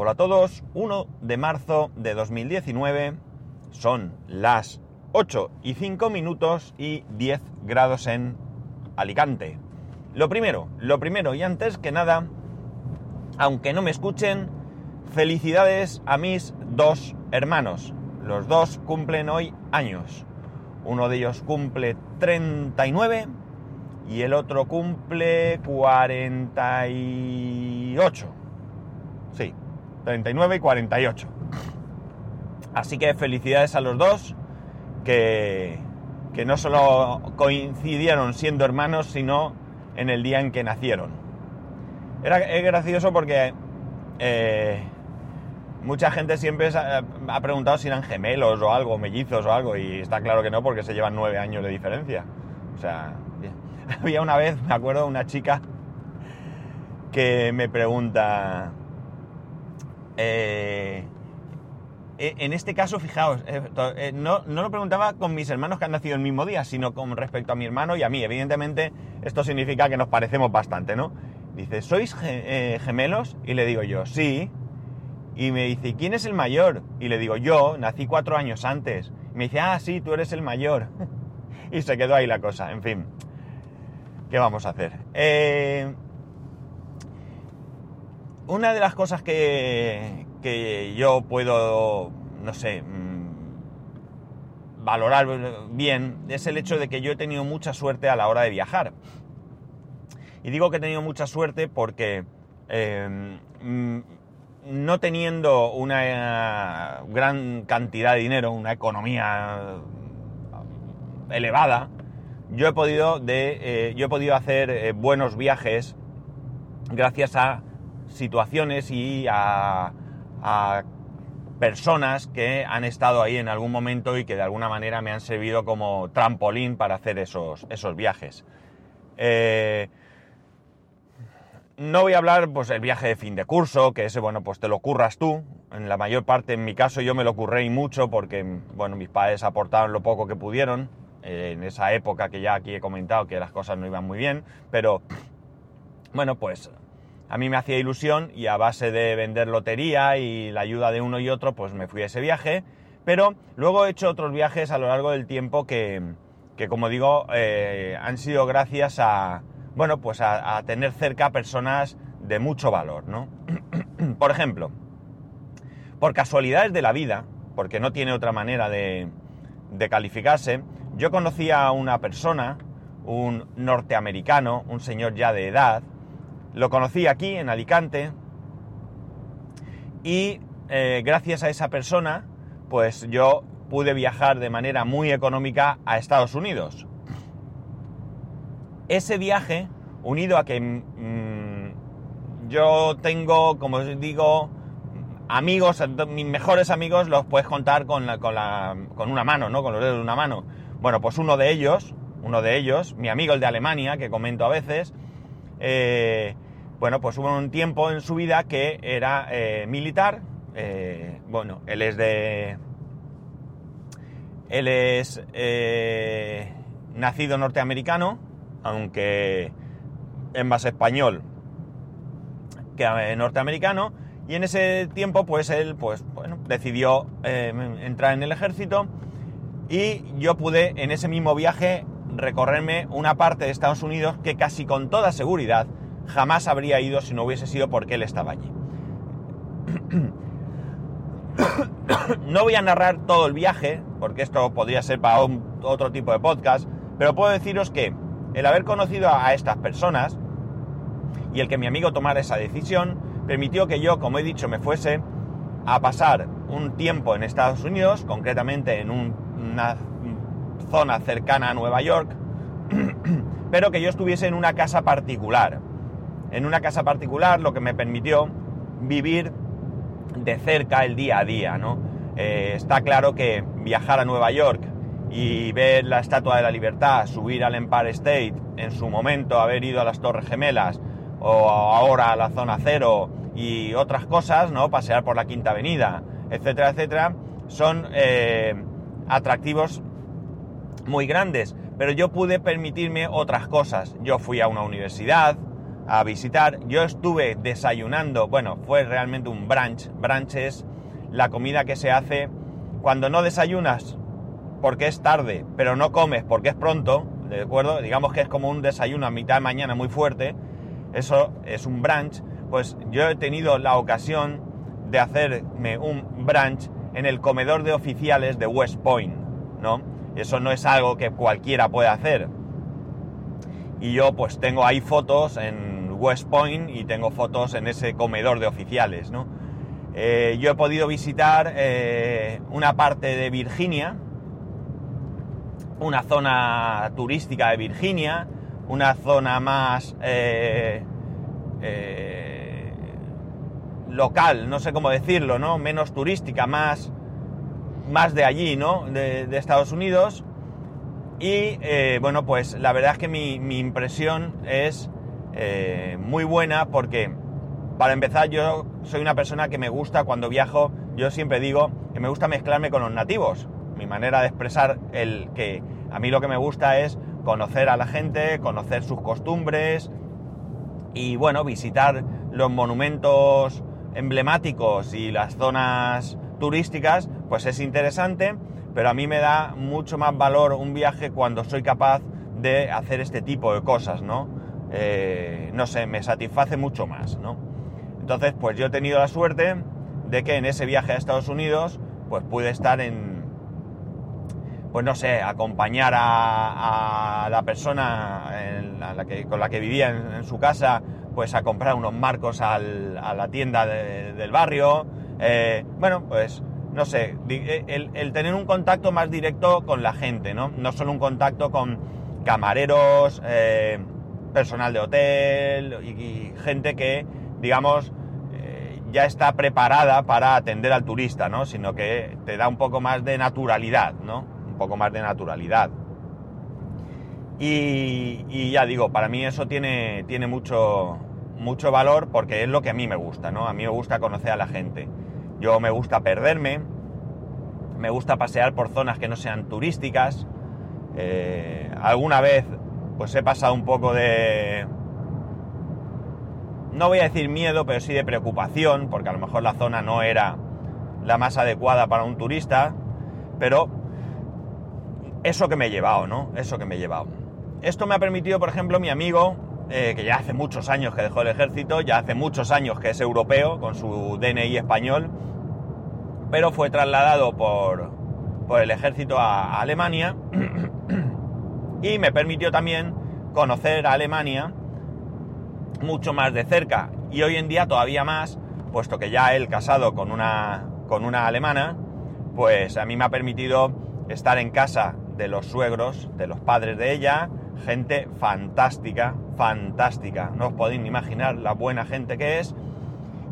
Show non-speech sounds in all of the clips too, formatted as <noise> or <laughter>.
Hola a todos, 1 de marzo de 2019, son las 8 y 5 minutos y 10 grados en Alicante. Lo primero, lo primero y antes que nada, aunque no me escuchen, felicidades a mis dos hermanos. Los dos cumplen hoy años. Uno de ellos cumple 39 y el otro cumple 48. Sí, 39 y 48. Así que felicidades a los dos, que, que no solo coincidieron siendo hermanos, sino en el día en que nacieron. Era, es gracioso porque eh, mucha gente siempre ha, ha preguntado si eran gemelos o algo, mellizos o algo, y está claro que no, porque se llevan nueve años de diferencia. O sea, <laughs> había una vez, me acuerdo, una chica que me pregunta, eh, en este caso, fijaos, eh, no, no, lo preguntaba con mis hermanos que han nacido el mismo día, sino con respecto a mi hermano y a mí. Evidentemente, esto significa que nos parecemos bastante, ¿no? Dice, ¿sois eh, gemelos? Y le digo yo, sí. Y me dice, ¿quién es el mayor? Y le digo, yo, nací cuatro años antes. Y me dice, ah, sí, tú eres el mayor. <laughs> y se quedó ahí la cosa, en fin. ¿Qué vamos a hacer? Eh, una de las cosas que, que yo puedo, no sé, valorar bien es el hecho de que yo he tenido mucha suerte a la hora de viajar. Y digo que he tenido mucha suerte porque eh, no teniendo una gran cantidad de dinero, una economía elevada, yo he podido, de, eh, yo he podido hacer eh, buenos viajes gracias a situaciones y a, personas que han estado ahí en algún momento y que de alguna manera me han servido como trampolín para hacer esos, esos viajes. Eh, no voy a hablar pues el viaje de fin de curso, que ese, bueno, pues te lo curras tú. En la mayor parte, en mi caso, yo me lo curré y mucho porque, bueno, mis padres aportaron lo poco que pudieron eh, en esa época que ya aquí he comentado que las cosas no iban muy bien, pero bueno, pues a mí me hacía ilusión y a base de vender lotería y la ayuda de uno y otro, pues me fui a ese viaje. Pero luego he hecho otros viajes a lo largo del tiempo que, que como digo, eh, han sido gracias a, bueno, pues a, a, tener cerca personas de mucho valor, ¿no? <clears throat> por ejemplo, por casualidades de la vida, porque no tiene otra manera de, de calificarse, yo conocí a una persona, un norteamericano, un señor ya de edad, lo conocí aquí, en Alicante, y eh, gracias a esa persona, pues yo pude viajar de manera muy económica a Estados Unidos. Ese viaje, unido a que mmm, yo tengo, como os digo, amigos, mis mejores amigos los puedes contar con, la, con, la, con una mano, ¿no? Con los dedos de una mano. Bueno, pues uno de ellos, uno de ellos, mi amigo el de Alemania, que comento a veces, eh, bueno, pues hubo un tiempo en su vida que era eh, militar. Eh, bueno, él es de. Él es nacido norteamericano, aunque es más español que norteamericano. Y en ese tiempo, pues él, pues, bueno, decidió entrar en el ejército. Y yo pude en ese mismo viaje recorrerme una parte de Estados Unidos que casi con toda seguridad jamás habría ido si no hubiese sido porque él estaba allí. <coughs> no voy a narrar todo el viaje, porque esto podría ser para otro tipo de podcast, pero puedo deciros que el haber conocido a estas personas y el que mi amigo tomara esa decisión permitió que yo, como he dicho, me fuese a pasar un tiempo en Estados Unidos, concretamente en un, zona cercana a Nueva York, <clears throat> pero que yo estuviese en una casa particular en una casa particular, lo que me permitió vivir de cerca el día a día, ¿no? Eh, está claro que viajar a Nueva York y ver la Estatua de la Libertad, subir al Empire State, en su momento haber ido a las Torres Gemelas o ahora a la Zona Cero y otras cosas, ¿no? Pasear por la Quinta Avenida, etcétera, etcétera, son eh, atractivos muy grandes. Pero yo pude permitirme otras cosas. Yo fui a una universidad, a visitar. Yo estuve desayunando, bueno, fue realmente un brunch. Brunch es la comida que se hace cuando no desayunas porque es tarde, pero no comes porque es pronto, ¿de acuerdo? Digamos que es como un desayuno a mitad de mañana muy fuerte, eso es un brunch, pues yo he tenido la ocasión de hacerme un brunch en el comedor de oficiales de West Point, ¿no? Eso no es algo que cualquiera puede hacer. Y yo pues tengo ahí fotos en West Point y tengo fotos en ese comedor de oficiales, ¿no? Eh, yo he podido visitar eh, una parte de Virginia, una zona turística de Virginia, una zona más eh, local, no sé cómo decirlo, ¿no? Menos turística, más, más de allí, ¿no? De, Estados Unidos. Y bueno, pues la verdad es que mi, impresión es muy buena porque para empezar, yo soy una persona que me gusta cuando viajo, yo siempre digo que me gusta mezclarme con los nativos. Mi manera de expresar el que a mí lo que me gusta es conocer a la gente, conocer sus costumbres y bueno, visitar los monumentos emblemáticos y las zonas turísticas, pues es interesante, pero a mí me da mucho más valor un viaje cuando soy capaz de hacer este tipo de cosas, ¿no? Eh, no sé, me satisface mucho más, ¿no? Entonces, pues yo he tenido la suerte de que en ese viaje a Estados Unidos, pues pude estar en, pues no sé, acompañar a, la persona con la que vivía en, su casa, pues a comprar unos marcos a la tienda del barrio. Eh, bueno, pues no sé, el, tener un contacto más directo con la gente, ¿no? No solo un contacto con camareros, eh, personal de hotel y gente que, digamos, ya está preparada para atender al turista, ¿no? Sino que te da un poco más de naturalidad, ¿no? Un poco más de naturalidad. Y, ya digo, para mí eso tiene, tiene mucho, mucho valor porque es lo que a mí me gusta, ¿no? A mí me gusta conocer a la gente. Yo me gusta perderme, me gusta pasear por zonas que no sean turísticas. Eh, alguna vez pues he pasado un poco de, no voy a decir miedo, pero sí de preocupación, porque a lo mejor la zona no era la más adecuada para un turista, pero eso que me he llevado, ¿no? Eso que me he llevado. Esto me ha permitido, por ejemplo, mi amigo, eh, que ya hace muchos años que dejó el ejército, ya hace muchos años que es europeo, con su DNI español, pero fue trasladado por, por el ejército a Alemania <clears throat> y me permitió también conocer a Alemania mucho más de cerca. Y hoy en día todavía más, puesto que ya él casado con una, con una alemana, pues a mí me ha permitido estar en casa de los suegros, de los padres de ella, gente fantástica, fantástica, no os podéis ni imaginar la buena gente que es,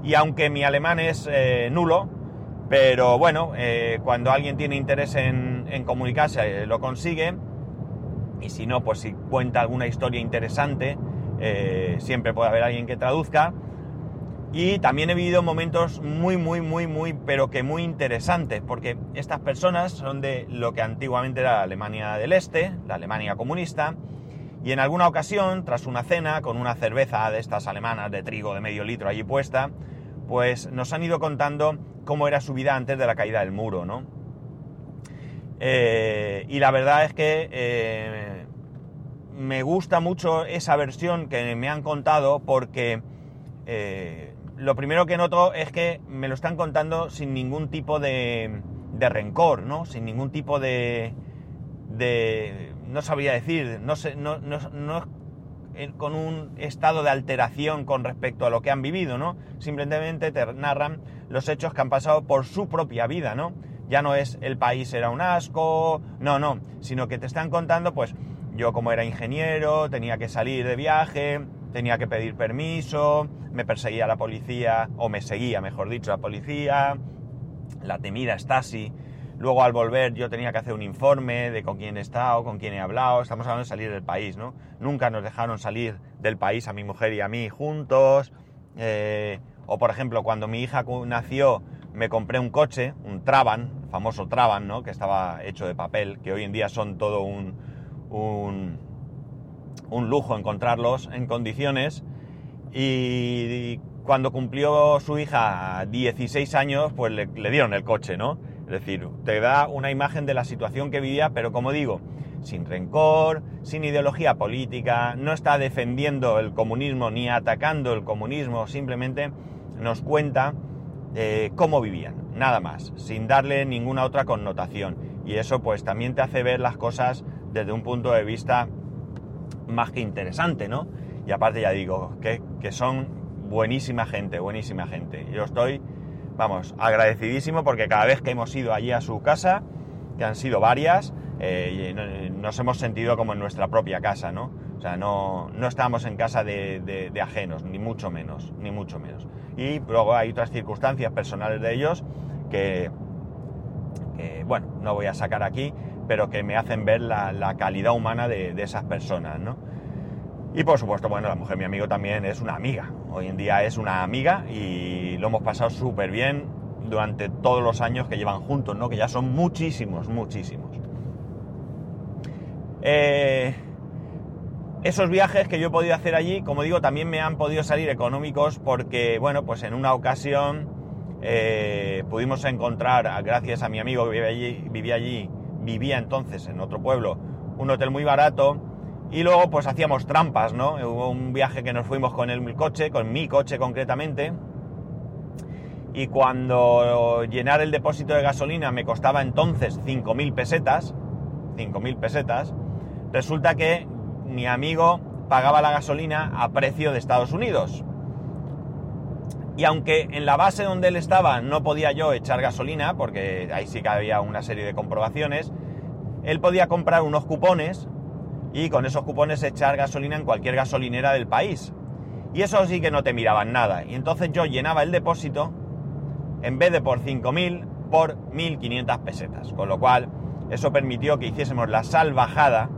y aunque mi alemán es eh, nulo, pero bueno, eh, cuando alguien tiene interés en, comunicarse eh, lo consigue, y si no, pues si cuenta alguna historia interesante, siempre puede haber alguien que traduzca. Y también he vivido momentos muy, muy, muy, muy, pero que muy interesantes, porque estas personas son de lo que antiguamente era Alemania del Este, la Alemania comunista, y en alguna ocasión, tras una cena con una cerveza de estas alemanas de trigo de medio litro allí puesta, pues nos han ido contando cómo era su vida antes de la caída del muro, ¿no? Eh, y la verdad es que eh, me gusta mucho esa versión que me han contado porque eh, lo primero que noto es que me lo están contando sin ningún tipo de, rencor, ¿no? Sin ningún tipo de, no sabría decir, no sé, no, con un estado de alteración con respecto a lo que han vivido, ¿no? Simplemente te narran los hechos que han pasado por su propia vida, ¿no? Ya no es el país era un asco, no, no, sino que te están contando, pues, yo como era ingeniero, tenía que salir de viaje, tenía que pedir permiso, me perseguía la policía, o me seguía, mejor dicho, la policía, la temida Stasi. Luego al volver yo tenía que hacer un informe de con quién he estado, con quién he hablado. Estamos hablando de salir del país, ¿no? Nunca nos dejaron salir del país a mi mujer y a mí juntos. Eh, o por ejemplo, cuando mi hija nació, me compré un coche, un Traban, famoso Traban, ¿no? Que estaba hecho de papel, que hoy en día son todo un, un, lujo encontrarlos en condiciones. Y cuando cumplió su hija 16 años, pues le, dieron el coche, ¿no? Es decir, te da una imagen de la situación que vivía, pero como digo, sin rencor, sin ideología política, no está defendiendo el comunismo ni atacando el comunismo, simplemente nos cuenta eh, cómo vivían, nada más, sin darle ninguna otra connotación. Y eso pues también te hace ver las cosas desde un punto de vista más que interesante, ¿no? Y aparte ya digo, que, que son buenísima gente, buenísima gente. Yo estoy, vamos, agradecidísimo porque cada vez que hemos ido allí a su casa, que han sido varias, eh, nos hemos sentido como en nuestra propia casa, ¿no? O sea, no, no estamos en casa de, de, de, ajenos, ni mucho menos, ni mucho menos. Y luego hay otras circunstancias personales de ellos que, que bueno, no voy a sacar aquí, pero que me hacen ver la, la calidad humana de, de, esas personas, ¿no? Y por supuesto, bueno, la mujer, mi amigo, también es una amiga. Hoy en día es una amiga y lo hemos pasado súper bien durante todos los años que llevan juntos, ¿no? Que ya son muchísimos, muchísimos. Eh, esos viajes que yo he podido hacer allí, como digo, también me han podido salir económicos porque, bueno, pues en una ocasión eh, pudimos encontrar, gracias a mi amigo que vivía allí, vivía allí, vivía entonces en otro pueblo, un hotel muy barato y luego pues hacíamos trampas, ¿no? Hubo un viaje que nos fuimos con el coche, con mi coche concretamente, y cuando llenar el depósito de gasolina me costaba entonces 5.000 pesetas, 5.000 pesetas, resulta que mi amigo pagaba la gasolina a precio de Estados Unidos. Y aunque en la base donde él estaba no podía yo echar gasolina, porque ahí sí que había una serie de comprobaciones, él podía comprar unos cupones y con esos cupones echar gasolina en cualquier gasolinera del país. Y eso sí que no te miraban nada. Y entonces yo llenaba el depósito, en vez de por 5.000, por 1.500 pesetas. Con lo cual, eso permitió que hiciésemos la salvajada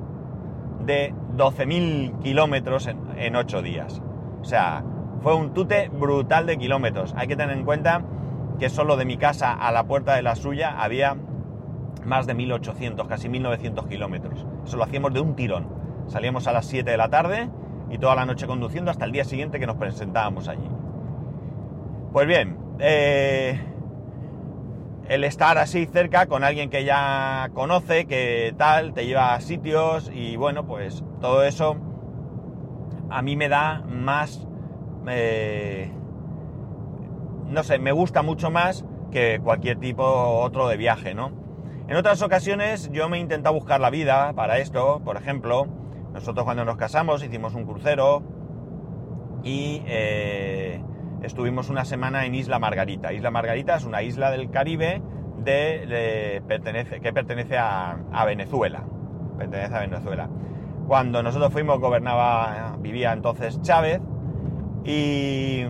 de 12.000 kilómetros en, en 8 días. O sea, fue un tute brutal de kilómetros. Hay que tener en cuenta que solo de mi casa a la puerta de la suya había más de 1.800, casi 1.900 kilómetros. Eso lo hacíamos de un tirón. Salíamos a las 7 de la tarde y toda la noche conduciendo hasta el día siguiente que nos presentábamos allí. Pues bien, eh, el estar así cerca con alguien que ya conoce, que tal, te lleva a sitios y bueno, pues todo eso a mí me da más... Eh, no sé, me gusta mucho más que cualquier tipo otro de viaje, ¿no? En otras ocasiones yo me he intentado buscar la vida para esto, por ejemplo, nosotros cuando nos casamos hicimos un crucero y eh, estuvimos una semana en Isla Margarita. Isla Margarita es una isla del Caribe que pertenece a, Venezuela. Pertenece a Venezuela. Cuando nosotros fuimos gobernaba, vivía entonces Chávez y,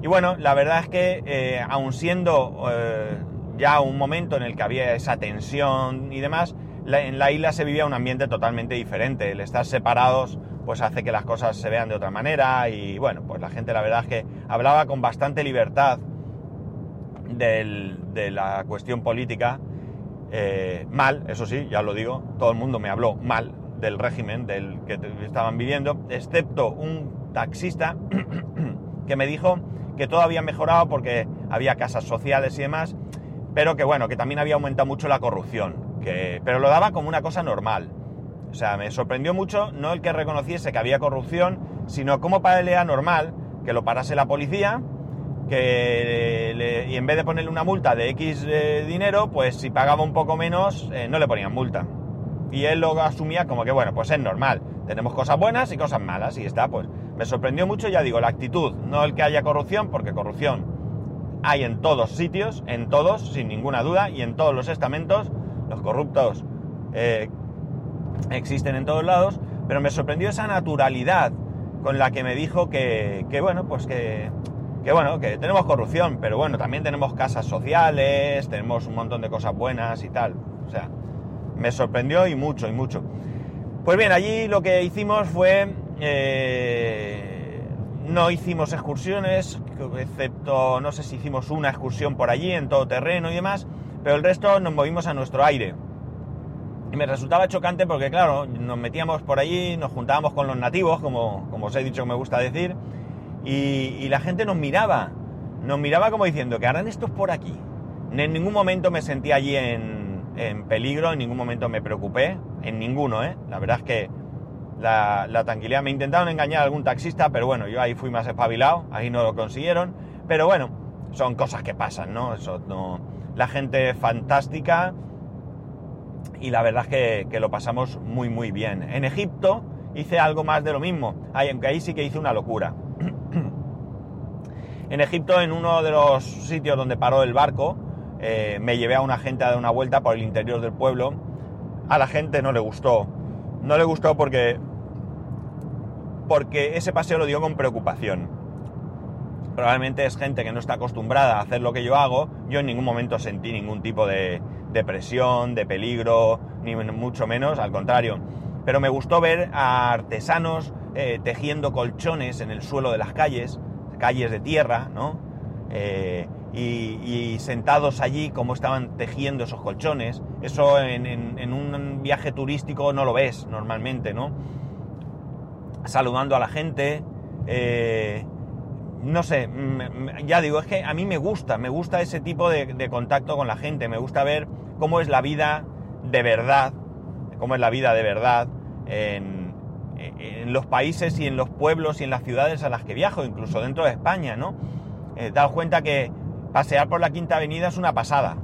y bueno, la verdad es que eh, aun siendo eh, ya un momento en el que había esa tensión y demás, en la isla se vivía un ambiente totalmente diferente. El estar separados pues hace que las cosas se vean de otra manera y bueno, pues la gente la verdad que hablaba con bastante libertad de la cuestión política. Eh, mal, eso sí, ya lo digo, todo el mundo me habló mal del régimen del que estaban viviendo, excepto un taxista <clears throat> que me dijo que todo había mejorado porque había casas sociales y demás, pero que bueno, que también había aumentado mucho la corrupción, que, pero lo daba como una cosa normal. O sea, me sorprendió mucho no el que reconociese que había corrupción, sino como para normal que lo parase la policía, que y en vez de ponerle una multa de X eh, dinero, pues si pagaba un poco menos, eh, no le ponían multa. Y él lo asumía como que, bueno, pues es normal. Tenemos cosas buenas y cosas malas, y está, pues me sorprendió mucho, ya digo, la actitud, no el que haya corrupción, porque corrupción hay en todos sitios, en todos, sin ninguna duda, y en todos los estamentos, los corruptos eh, existen en todos lados, pero me sorprendió esa naturalidad con la que me dijo que, bueno, pues que, que, bueno, que tenemos corrupción, pero bueno, también tenemos casas sociales, tenemos un montón de cosas buenas y tal. O sea, me sorprendió y mucho, y mucho. Pues bien, allí lo que hicimos fue... Eh, no hicimos excursiones, excepto, no sé si hicimos una excursión por allí, en todo terreno y demás, pero el resto nos movimos a nuestro aire. Y me resultaba chocante porque, claro, nos metíamos por allí, nos juntábamos con los nativos, como, como os he dicho que me gusta decir, y, la gente nos miraba, nos miraba como diciendo, que harán estos por aquí? En ningún momento me sentí allí en, en peligro, en ningún momento me preocupé, en ninguno, ¿eh? La verdad es que la, tranquilidad. Me intentaron engañar a algún taxista, pero bueno, yo ahí fui más espabilado, ahí no lo consiguieron. Pero bueno, son cosas que pasan, ¿no? Eso no. La gente es fantástica y la verdad es que, lo pasamos muy, muy bien. En Egipto hice algo más de lo mismo, aunque ahí sí que hice una locura. <clears throat> en Egipto, en uno de los sitios donde paró el barco, eh, me llevé a una gente a dar una vuelta por el interior del pueblo. A la gente no le gustó. No le gustó porque porque ese paseo lo dio con preocupación. Probablemente es gente que no está acostumbrada a hacer lo que yo hago. Yo en ningún momento sentí ningún tipo de, presión, de peligro, ni mucho menos, al contrario. Pero me gustó ver a artesanos eh, tejiendo colchones en el suelo de las calles, calles de tierra, ¿no? Eh, y, sentados allí, como estaban tejiendo esos colchones. Eso en un viaje turístico no lo ves normalmente, ¿no? saludando a la gente. Eh, no sé, ya digo, es que a mí me gusta, me gusta ese tipo de, contacto con la gente, me gusta ver cómo es la vida de verdad, cómo es la vida de verdad en, los países y en los pueblos y en las ciudades a las que viajo, incluso dentro de España, ¿no? Eh, daos cuenta que pasear por la Quinta Avenida es una pasada,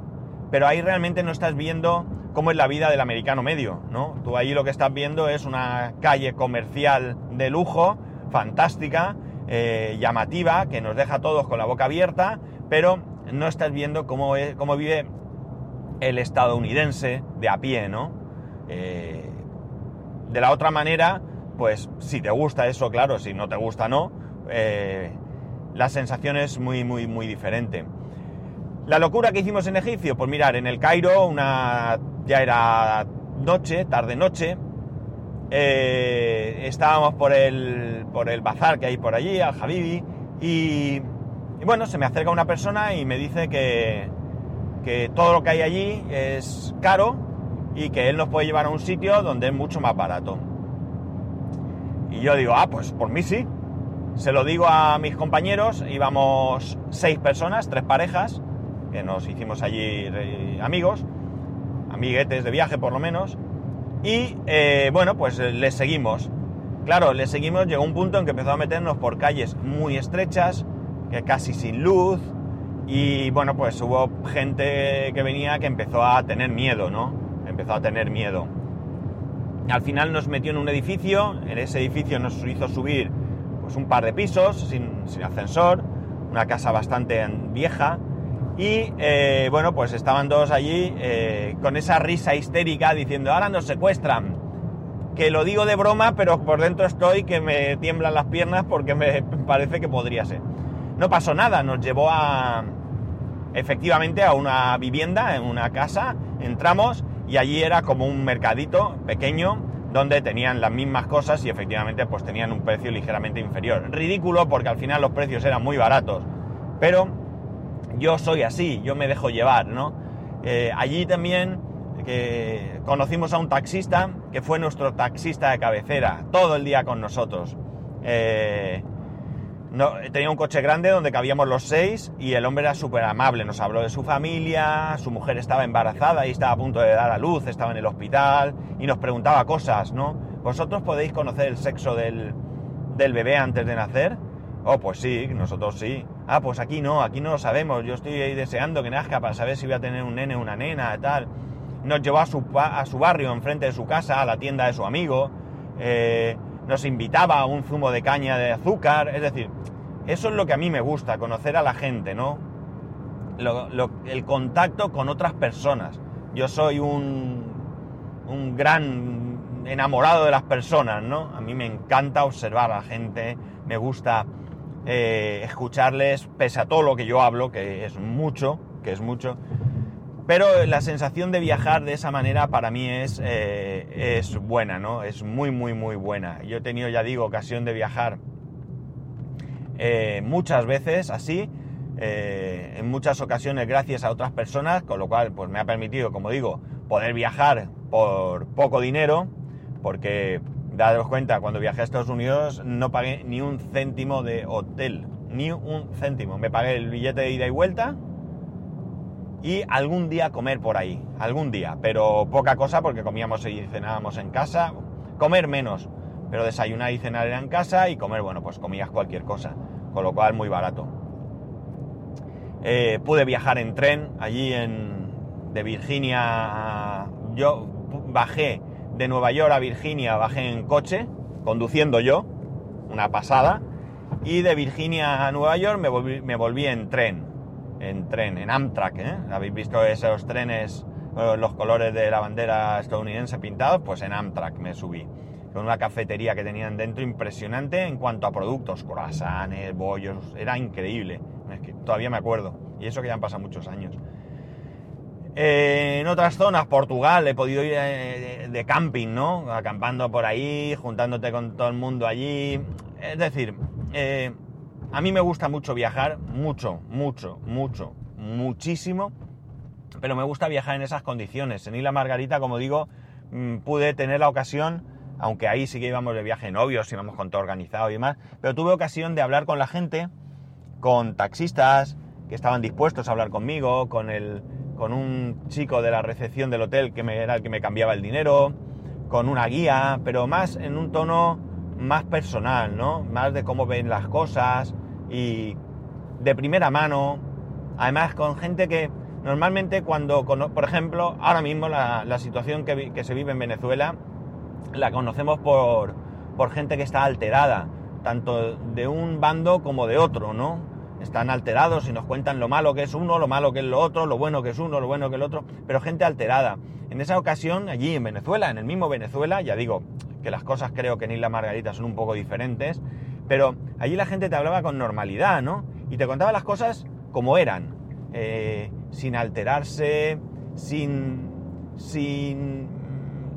pero ahí realmente no estás viendo cómo es la vida del americano medio, ¿no? Tú ahí lo que estás viendo es una calle comercial de lujo, fantástica, eh, llamativa, que nos deja a todos con la boca abierta, pero no estás viendo cómo, cómo vive el estadounidense de a pie, ¿no? Eh, de la otra manera, pues si te gusta eso, claro, si no te gusta, no, eh, la sensación es muy, muy, muy diferente. La locura que hicimos en Egipcio, pues mirar, en el Cairo, una ya era noche, tarde-noche, eh, estábamos por el, por el bazar que hay por allí, al Habibi, y, bueno, se me acerca una persona y me dice que, que todo lo que hay allí es caro y que él nos puede llevar a un sitio donde es mucho más barato. Y yo digo, ah, pues por mí sí. Se lo digo a mis compañeros, íbamos seis personas, tres parejas, que nos hicimos allí eh, amigos, amiguetes de viaje por lo menos, y eh, bueno, pues eh, les seguimos. Claro, les seguimos, llegó un punto en que empezó a meternos por calles muy estrechas, que casi sin luz, y bueno, pues hubo gente que venía que empezó a tener miedo, ¿no? Empezó a tener miedo. Al final nos metió en un edificio, en ese edificio nos hizo subir pues un par de pisos sin, ascensor, una casa bastante vieja, y eh, bueno, pues estaban todos allí eh, con esa risa histérica diciendo, ahora nos secuestran. Que lo digo de broma, pero por dentro estoy que me tiemblan las piernas porque me <laughs> parece que podría ser. No pasó nada, nos llevó a efectivamente a una vivienda, en una casa, entramos y allí era como un mercadito pequeño donde tenían las mismas cosas y efectivamente pues tenían un precio ligeramente inferior. Ridículo porque al final los precios eran muy baratos, pero yo soy así, yo me dejo llevar, ¿no? Eh, allí también conocimos a un taxista que fue nuestro taxista de cabecera, todo el día con nosotros. Eh, tenía un coche grande donde cabíamos los seis y el hombre era súper amable, nos habló de su familia, su mujer estaba embarazada y estaba a punto de dar a luz, estaba en el hospital y nos preguntaba cosas, ¿no? ¿Vosotros podéis conocer el sexo del, del bebé antes de nacer? Oh, pues sí, nosotros sí. Ah, pues aquí no, aquí no lo sabemos. Yo estoy ahí deseando que nazca para saber si voy a tener un nene o una nena, tal. Nos llevó a su, a su barrio, enfrente de su casa, a la tienda de su amigo. Eh, nos invitaba a un zumo de caña de azúcar. Es decir, eso es lo que a mí me gusta, conocer a la gente, ¿no? el contacto con otras personas. Yo soy un, un gran enamorado de las personas, ¿no? A mí me encanta observar a la gente, me gusta eh, escucharles, pese a todo lo que yo hablo, que es mucho, que es mucho. Pero la sensación de viajar de esa manera para mí es, eh, es buena, ¿no? Es muy, muy, muy buena. Yo he tenido, ya digo, ocasión de viajar eh, muchas veces así, en muchas ocasiones gracias a otras personas, con lo cual pues me ha permitido, como digo, poder viajar por poco dinero, porque Dados cuenta, cuando viajé a Estados Unidos no pagué ni un céntimo de hotel, ni un céntimo. Me pagué el billete de ida y vuelta y algún día comer por ahí, algún día, pero poca cosa porque comíamos y cenábamos en casa, comer menos, pero desayunar y cenar era en casa y comer, bueno, pues comías cualquier cosa, con lo cual muy barato. Eh, pude viajar en tren allí en, de Virginia, yo bajé de Nueva York a Virginia, bajé en coche, conduciendo yo, una pasada, y de Virginia a Nueva York me volví, me volví en tren, en tren, en Amtrak, ¿eh? ¿Habéis visto esos trenes, los colores de la bandera estadounidense pintados? Pues en Amtrak me subí con una cafetería que tenían dentro impresionante en cuanto a productos, croissants, bollos, era increíble. Es que todavía me acuerdo. Y eso que ya han pasado muchos años. Eh, en otras zonas, Portugal, he podido ir eh, de, camping, ¿no? Acampando por ahí, juntándote con todo el mundo allí. Es decir, eh, a mí me gusta mucho viajar, mucho, mucho, mucho, muchísimo. Pero me gusta viajar en esas condiciones. En Isla Margarita, como digo, mm, pude tener la ocasión aunque ahí sí que íbamos de viaje novios, íbamos con todo organizado y demás, pero tuve ocasión de hablar con la gente, con taxistas que estaban dispuestos a hablar conmigo, con, el, con un chico de la recepción del hotel que era el que me cambiaba el dinero, con una guía, pero más en un tono más personal, ¿no? Más de cómo ven las cosas y de primera mano, además con gente que normalmente cuando, por ejemplo, ahora mismo la, situación que, que se vive en Venezuela, la conocemos por, gente que está alterada, tanto de un bando como de otro, ¿no? Están alterados y nos cuentan lo malo que es uno, lo malo que es lo otro, lo bueno que es uno, lo bueno que es el otro, pero gente alterada. En esa ocasión, allí en Venezuela, en el mismo Venezuela, ya digo que las cosas creo que en Isla Margarita son un poco diferentes, pero allí la gente te hablaba con normalidad, ¿no? Y te contaba las cosas como eran, eh, sin alterarse, sin, sin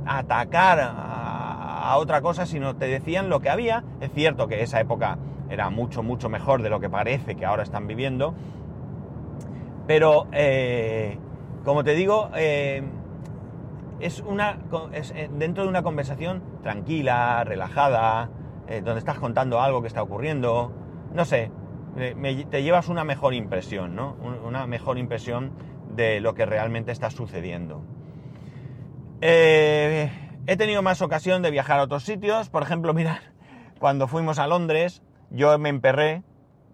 atacar a, otra cosa, sino te decían lo que había. Es cierto que esa época era mucho, mucho mejor de lo que parece que ahora están viviendo. Pero, eh, como te digo, eh, es una eh, dentro de una conversación tranquila, relajada, donde estás contando algo que está ocurriendo. No sé, te llevas una mejor impresión, ¿no? Una mejor impresión de lo que realmente está sucediendo. He tenido más ocasión de viajar a otros sitios. Por ejemplo, <laughs> mirad, cuando fuimos a Londres, yo me emperré.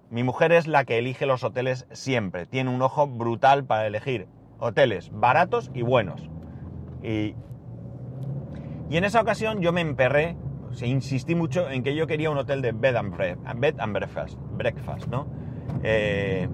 Mi mujer es la que elige los hoteles siempre. Tiene un ojo brutal para elegir hoteles baratos y buenos. Y, y en esa ocasión yo me emperré, se insistí mucho en que yo quería un hotel de bed and, breakfast, breakfast, ¿no? Eh,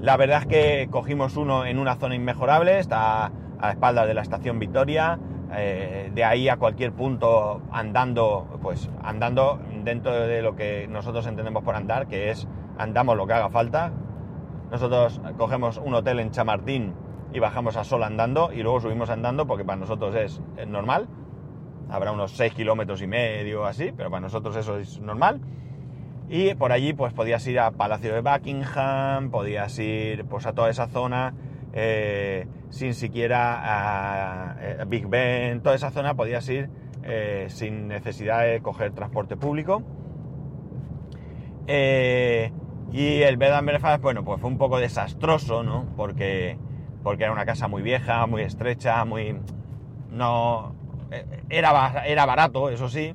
la verdad es que cogimos uno en una zona inmejorable, está a espaldas de la estación Vitoria, eh, de ahí a cualquier punto andando, pues andando dentro de lo que nosotros entendemos por andar, que es andamos lo que haga falta. Nosotros cogemos un hotel en Chamartín y bajamos a Sol andando y luego subimos andando porque para nosotros es, normal. Habrá unos 6 kilómetros y medio así, pero para nosotros eso es normal. Y por allí pues podías ir a Palacio de Buckingham, podías ir pues a toda esa zona eh, sin siquiera a, eh, Big Ben, toda esa zona podías ir eh, sin necesidad de coger transporte público. y el bed and breakfast, bueno, pues fue un poco desastroso, ¿no? Porque, porque era una casa muy vieja, muy estrecha, muy... no... Era, era barato, eso sí.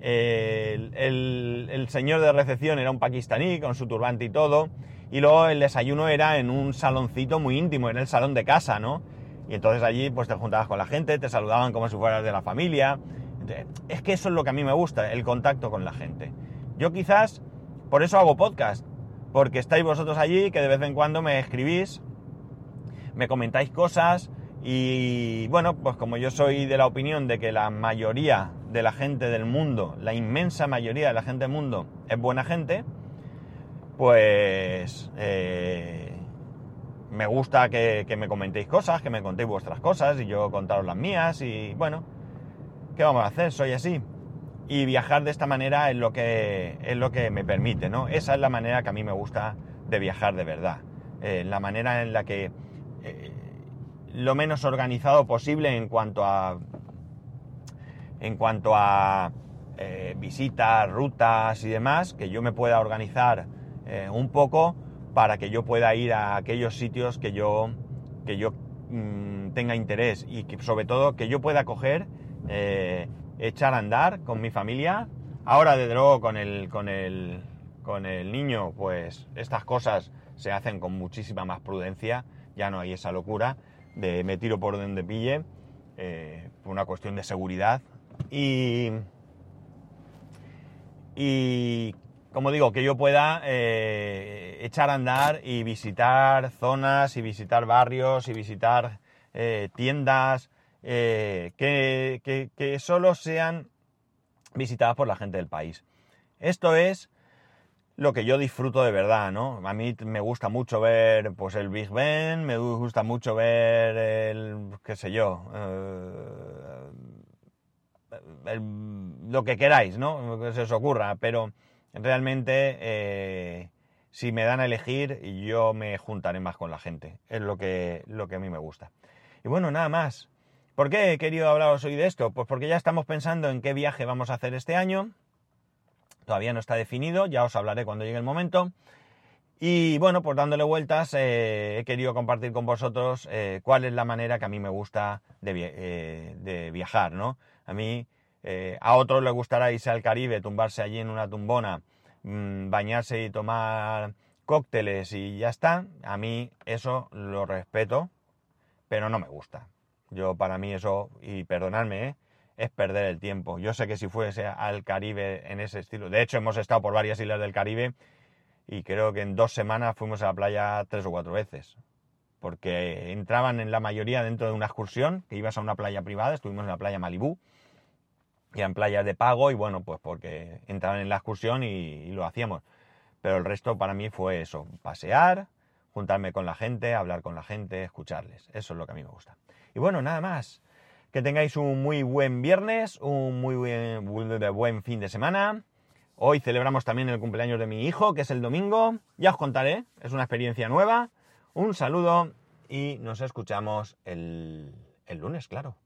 el, el señor de recepción era un pakistaní con su turbante y todo y luego el desayuno era en un saloncito muy íntimo, en el salón de casa, ¿no? Y entonces allí pues te juntabas con la gente, te saludaban como si fueras de la familia. Es que eso es lo que a mí me gusta, el contacto con la gente. Yo quizás, por eso hago podcast, porque estáis vosotros allí, que de vez en cuando me escribís, me comentáis cosas y bueno, pues como yo soy de la opinión de que la mayoría de la gente del mundo, la inmensa mayoría de la gente del mundo es buena gente, pues eh, me gusta que, me comentéis cosas, que me contéis vuestras cosas y yo contaros las mías y bueno, ¿qué vamos a hacer? Soy así. Y viajar de esta manera es lo que, es lo que me permite, ¿no? Esa es la manera que a mí me gusta de viajar de verdad. Eh, la manera en la que eh, lo menos organizado posible en cuanto a en cuanto a eh, visitas, rutas y demás, que yo me pueda organizar un poco para que yo pueda ir a aquellos sitios que yo, que yo mm, tenga interés y que sobre todo que yo pueda coger, eh, echar a andar con mi familia. Ahora, de luego, con el, con el, con el niño, pues estas cosas se hacen con muchísima más prudencia, ya no hay esa locura de me tiro por donde pille, por una cuestión de seguridad. Y, y como digo, que yo pueda eh, echar a andar y visitar zonas y visitar barrios y visitar eh, tiendas eh, que, que, solo sean visitadas por la gente del país. Esto es lo que yo disfruto de verdad, ¿no? A mí me gusta mucho ver pues el Big Ben, me gusta mucho ver el, qué sé yo, lo que queráis, ¿no? que se os ocurra, pero realmente eh, si me dan a elegir yo me juntaré más con la gente, es lo que, lo que a mí me gusta. Y bueno, nada más. ¿Por qué he querido hablaros hoy de esto? Pues porque ya estamos pensando en qué viaje vamos a hacer este año. Todavía no está definido, ya os hablaré cuando llegue el momento. Y bueno, pues dándole vueltas, eh, he querido compartir con vosotros eh, cuál es la manera que a mí me gusta de, de viajar, ¿no? A mí, eh, a otros les gustará irse al Caribe, tumbarse allí en una tumbona, mm, bañarse y tomar cócteles y ya está. A mí eso lo respeto, pero no me gusta. Yo para mí eso, y perdonadme, ¿eh? es perder el tiempo. Yo sé que si fuese al Caribe en ese estilo, de hecho hemos estado por varias islas del Caribe y creo que en dos semanas fuimos a la playa tres o cuatro veces porque entraban en la mayoría dentro de una excursión, que ibas a una playa privada, estuvimos en la playa Malibú, y en playas de pago, y bueno, pues porque entraban en la excursión y, lo hacíamos. Pero el resto para mí fue eso, pasear, juntarme con la gente, hablar con la gente, escucharles. Eso es lo que a mí me gusta. Y bueno, nada más. Que tengáis un muy buen viernes, un muy buen, buen fin de semana. Hoy celebramos también el cumpleaños de mi hijo, que es el domingo. Ya os contaré, es una experiencia nueva. Un saludo y nos escuchamos el, el lunes, claro.